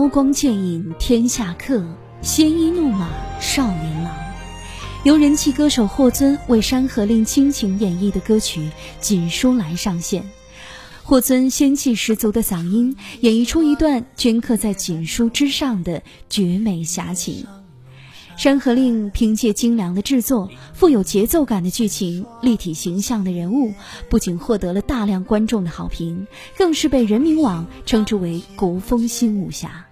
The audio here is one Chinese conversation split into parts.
刀光剑影天下客，鲜衣怒马少年郎。由人气歌手霍尊为《山河令》倾情演绎的歌曲《锦书来》上线。霍尊仙气十足的嗓音，演绎出一段镌刻在锦书之上的绝美侠情。《山河令》凭借精良的制作、富有节奏感的剧情、立体形象的人物，不仅获得了大量观众的好评，更是被人民网称之为国风新武侠。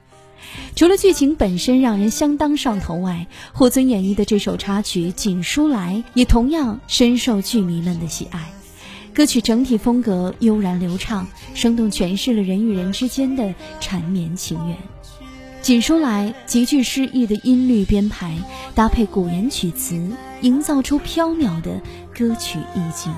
除了剧情本身让人相当上头外，霍尊演绎的这首插曲《锦书来》也同样深受剧迷们的喜爱。歌曲整体风格悠然流畅，生动诠释了人与人之间的缠绵情缘。锦书来极具诗意的音律编排，搭配古言曲词，营造出飘渺的歌曲意境。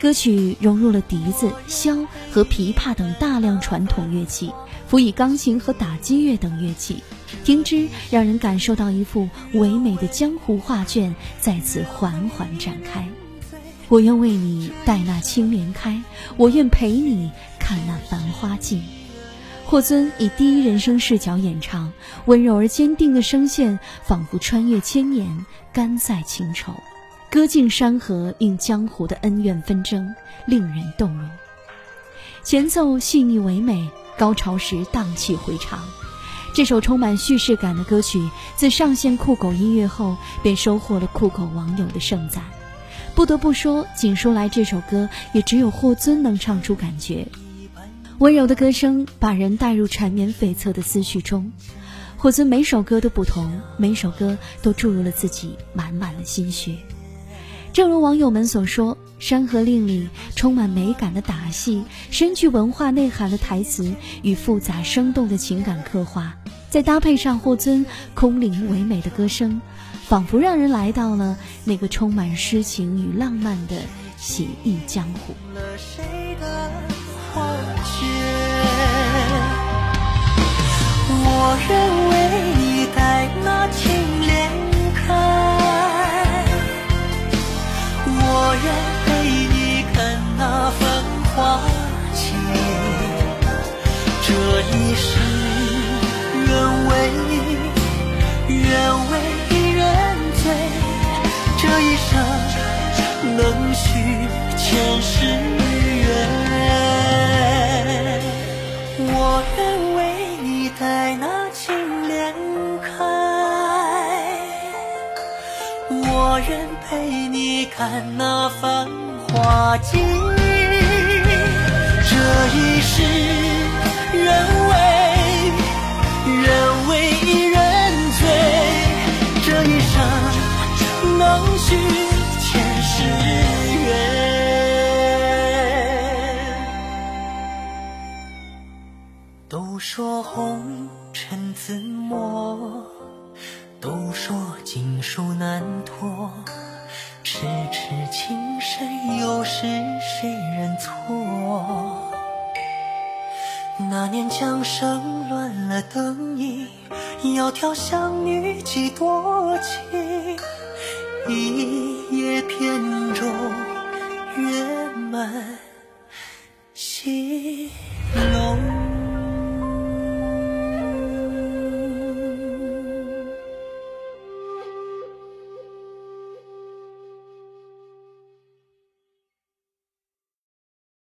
歌曲融入了笛子、箫和琵琶等大量传统乐器，辅以钢琴和打击乐等乐器，听之让人感受到一幅唯美的江湖画卷在此缓缓展开。我愿为你待那青莲开，我愿陪你看那繁花尽。霍尊以第一人称视角演唱，温柔而坚定的声线仿佛穿越千年，甘在情愁，歌尽山河映江湖的恩怨纷争，令人动容。前奏细腻唯美，高潮时荡气回肠。这首充满叙事感的歌曲自上线酷狗音乐后，便收获了酷狗网友的盛赞。不得不说，《锦书来》这首歌也只有霍尊能唱出感觉。温柔的歌声把人带入缠绵悱恻的思绪中，霍尊每首歌都不同，每首歌都注入了自己满满的心血。正如网友们所说，《山河令》里充满美感的打戏、深具文化内涵的台词与复杂生动的情感刻画，再搭配上霍尊空灵唯美的歌声，仿佛让人来到了那个充满诗情与浪漫的写意江湖。我认为一世愿为愿为一人醉，这一生能续前世缘。我愿为你待那青莲开。我愿陪你看那繁花尽，说红尘自磨，都说锦书难托，痴痴情深，又是谁人错？那年江声乱了灯影，窈窕相女几多情？一叶扁舟，月满。